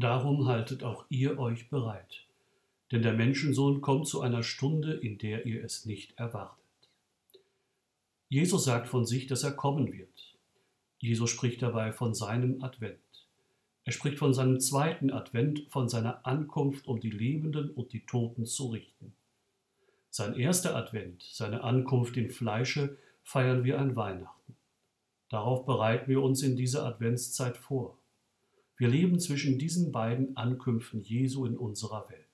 Darum haltet auch ihr euch bereit, denn der Menschensohn kommt zu einer Stunde, in der ihr es nicht erwartet. Jesus sagt von sich, dass er kommen wird. Jesus spricht dabei von seinem Advent. Er spricht von seinem zweiten Advent, von seiner Ankunft, um die Lebenden und die Toten zu richten. Sein erster Advent, seine Ankunft im Fleische, feiern wir an Weihnachten. Darauf bereiten wir uns in dieser Adventszeit vor. Wir leben zwischen diesen beiden Ankünften Jesu in unserer Welt.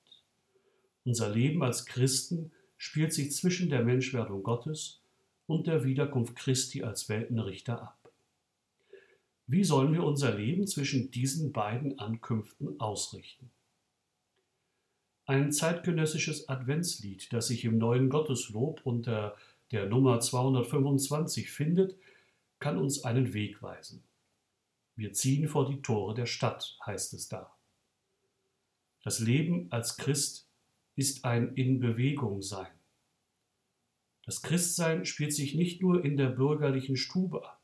Unser Leben als Christen spielt sich zwischen der Menschwerdung Gottes und der Wiederkunft Christi als Weltenrichter ab. Wie sollen wir unser Leben zwischen diesen beiden Ankünften ausrichten? Ein zeitgenössisches Adventslied, das sich im neuen Gotteslob unter der Nummer 225 findet, kann uns einen Weg weisen. Wir ziehen vor die Tore der Stadt, heißt es da. Das Leben als Christ ist ein in Bewegung sein. Das Christsein spielt sich nicht nur in der bürgerlichen Stube ab.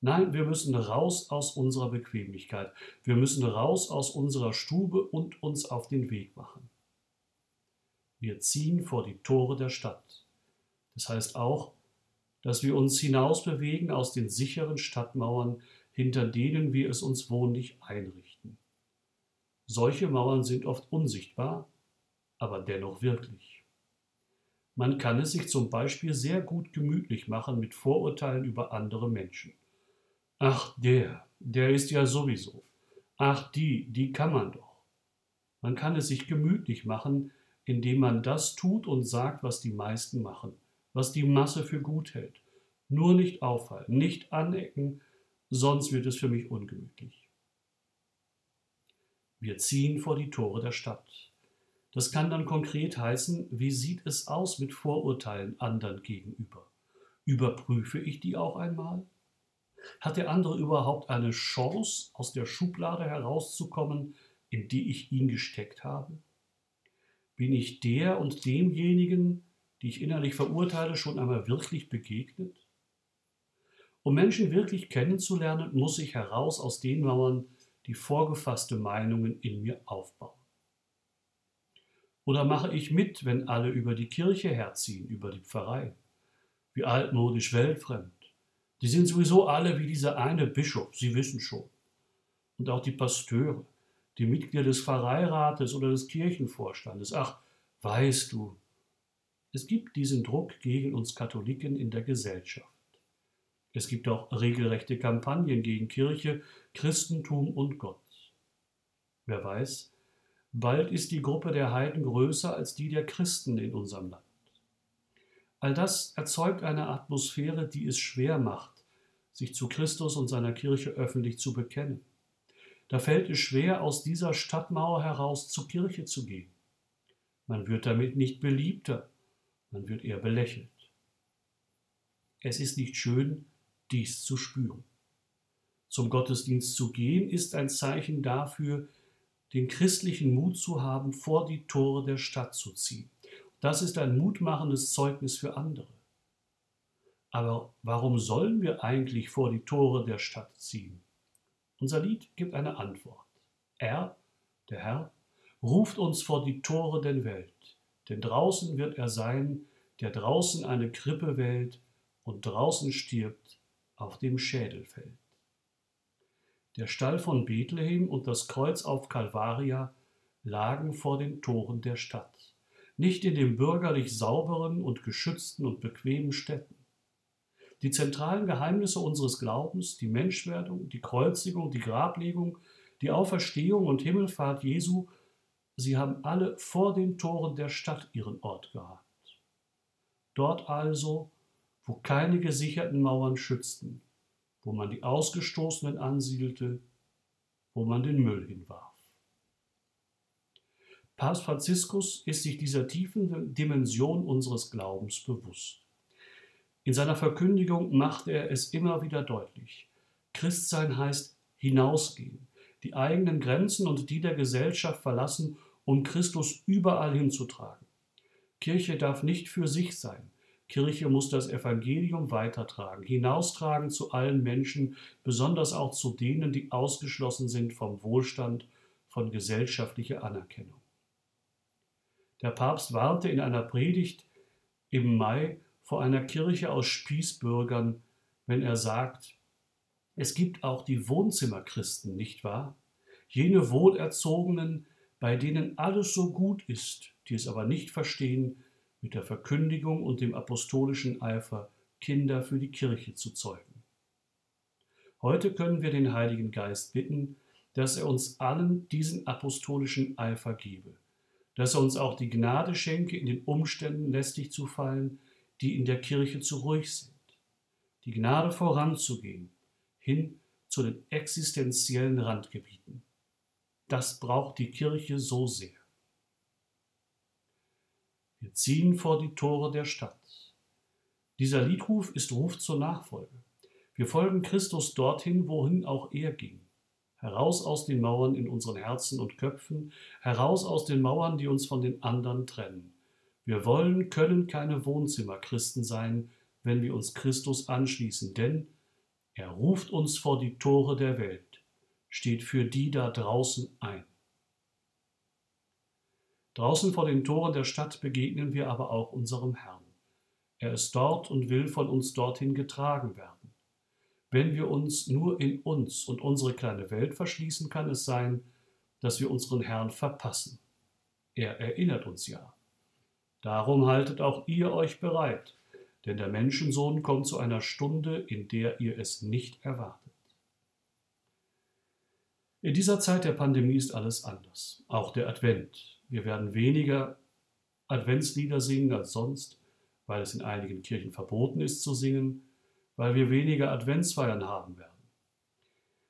Nein, wir müssen raus aus unserer Bequemlichkeit. Wir müssen raus aus unserer Stube und uns auf den Weg machen. Wir ziehen vor die Tore der Stadt. Das heißt auch, dass wir uns hinausbewegen aus den sicheren Stadtmauern, hinter denen wir es uns wohnlich einrichten. Solche Mauern sind oft unsichtbar, aber dennoch wirklich. Man kann es sich zum Beispiel sehr gut gemütlich machen mit Vorurteilen über andere Menschen. Ach, der, der ist ja sowieso. Ach, die, die kann man doch. Man kann es sich gemütlich machen, indem man das tut und sagt, was die meisten machen, was die Masse für gut hält. Nur nicht auffallen, nicht anecken, sonst wird es für mich ungemütlich. Wir ziehen vor die Tore der Stadt. Das kann dann konkret heißen, wie sieht es aus mit Vorurteilen anderen gegenüber? Überprüfe ich die auch einmal? Hat der andere überhaupt eine Chance, aus der Schublade herauszukommen, in die ich ihn gesteckt habe? Bin ich der und demjenigen, die ich innerlich verurteile, schon einmal wirklich begegnet? Um Menschen wirklich kennenzulernen, muss ich heraus aus den Mauern, die vorgefasste Meinungen in mir aufbauen. Oder mache ich mit, wenn alle über die Kirche herziehen, über die Pfarrei? Wie altmodisch weltfremd. Die sind sowieso alle wie dieser eine Bischof, Sie wissen schon. Und auch die Pasteure, die Mitglieder des Pfarreirates oder des Kirchenvorstandes. Ach, weißt du, es gibt diesen Druck gegen uns Katholiken in der Gesellschaft. Es gibt auch regelrechte Kampagnen gegen Kirche, Christentum und Gott. Wer weiß, bald ist die Gruppe der Heiden größer als die der Christen in unserem Land. All das erzeugt eine Atmosphäre, die es schwer macht, sich zu Christus und seiner Kirche öffentlich zu bekennen. Da fällt es schwer, aus dieser Stadtmauer heraus zur Kirche zu gehen. Man wird damit nicht beliebter, man wird eher belächelt. Es ist nicht schön, dies zu spüren. Zum Gottesdienst zu gehen ist ein Zeichen dafür, den christlichen Mut zu haben, vor die Tore der Stadt zu ziehen. Das ist ein mutmachendes Zeugnis für andere. Aber warum sollen wir eigentlich vor die Tore der Stadt ziehen? Unser Lied gibt eine Antwort. Er, der Herr, ruft uns vor die Tore der Welt, denn draußen wird er sein, der draußen eine Krippe wählt und draußen stirbt auf dem Schädelfeld. Der Stall von Bethlehem und das Kreuz auf Calvaria lagen vor den Toren der Stadt, nicht in den bürgerlich sauberen und geschützten und bequemen Städten. Die zentralen Geheimnisse unseres Glaubens, die Menschwerdung, die Kreuzigung, die Grablegung, die Auferstehung und Himmelfahrt Jesu, sie haben alle vor den Toren der Stadt ihren Ort gehabt. Dort also wo keine gesicherten Mauern schützten, wo man die Ausgestoßenen ansiedelte, wo man den Müll hinwarf. Papst Franziskus ist sich dieser tiefen Dimension unseres Glaubens bewusst. In seiner Verkündigung macht er es immer wieder deutlich. Christsein heißt hinausgehen, die eigenen Grenzen und die der Gesellschaft verlassen, um Christus überall hinzutragen. Kirche darf nicht für sich sein. Kirche muss das Evangelium weitertragen, hinaustragen zu allen Menschen, besonders auch zu denen, die ausgeschlossen sind vom Wohlstand von gesellschaftlicher Anerkennung. Der Papst warnte in einer Predigt im Mai vor einer Kirche aus Spießbürgern, wenn er sagt, es gibt auch die Wohnzimmerchristen, nicht wahr? Jene Wohlerzogenen, bei denen alles so gut ist, die es aber nicht verstehen, mit der Verkündigung und dem apostolischen Eifer Kinder für die Kirche zu zeugen. Heute können wir den Heiligen Geist bitten, dass er uns allen diesen apostolischen Eifer gebe, dass er uns auch die Gnade schenke, in den Umständen lästig zu fallen, die in der Kirche zu ruhig sind, die Gnade voranzugehen, hin zu den existenziellen Randgebieten. Das braucht die Kirche so sehr. Wir ziehen vor die Tore der Stadt. Dieser Liedruf ist Ruf zur Nachfolge. Wir folgen Christus dorthin, wohin auch er ging heraus aus den Mauern in unseren Herzen und Köpfen, heraus aus den Mauern, die uns von den anderen trennen. Wir wollen, können keine Wohnzimmerchristen sein, wenn wir uns Christus anschließen, denn er ruft uns vor die Tore der Welt, steht für die da draußen ein. Draußen vor den Toren der Stadt begegnen wir aber auch unserem Herrn. Er ist dort und will von uns dorthin getragen werden. Wenn wir uns nur in uns und unsere kleine Welt verschließen, kann es sein, dass wir unseren Herrn verpassen. Er erinnert uns ja. Darum haltet auch ihr euch bereit, denn der Menschensohn kommt zu einer Stunde, in der ihr es nicht erwartet. In dieser Zeit der Pandemie ist alles anders, auch der Advent. Wir werden weniger Adventslieder singen als sonst, weil es in einigen Kirchen verboten ist zu singen, weil wir weniger Adventsfeiern haben werden.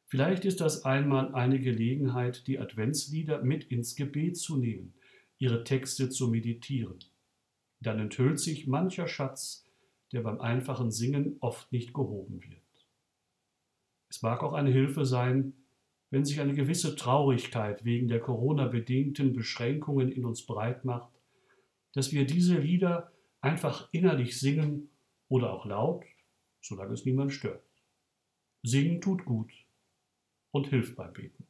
Vielleicht ist das einmal eine Gelegenheit, die Adventslieder mit ins Gebet zu nehmen, ihre Texte zu meditieren. Dann enthüllt sich mancher Schatz, der beim einfachen Singen oft nicht gehoben wird. Es mag auch eine Hilfe sein, wenn sich eine gewisse Traurigkeit wegen der Corona-bedingten Beschränkungen in uns breit macht, dass wir diese Lieder einfach innerlich singen oder auch laut solange es niemand stört. Singen tut gut und hilft beim Beten.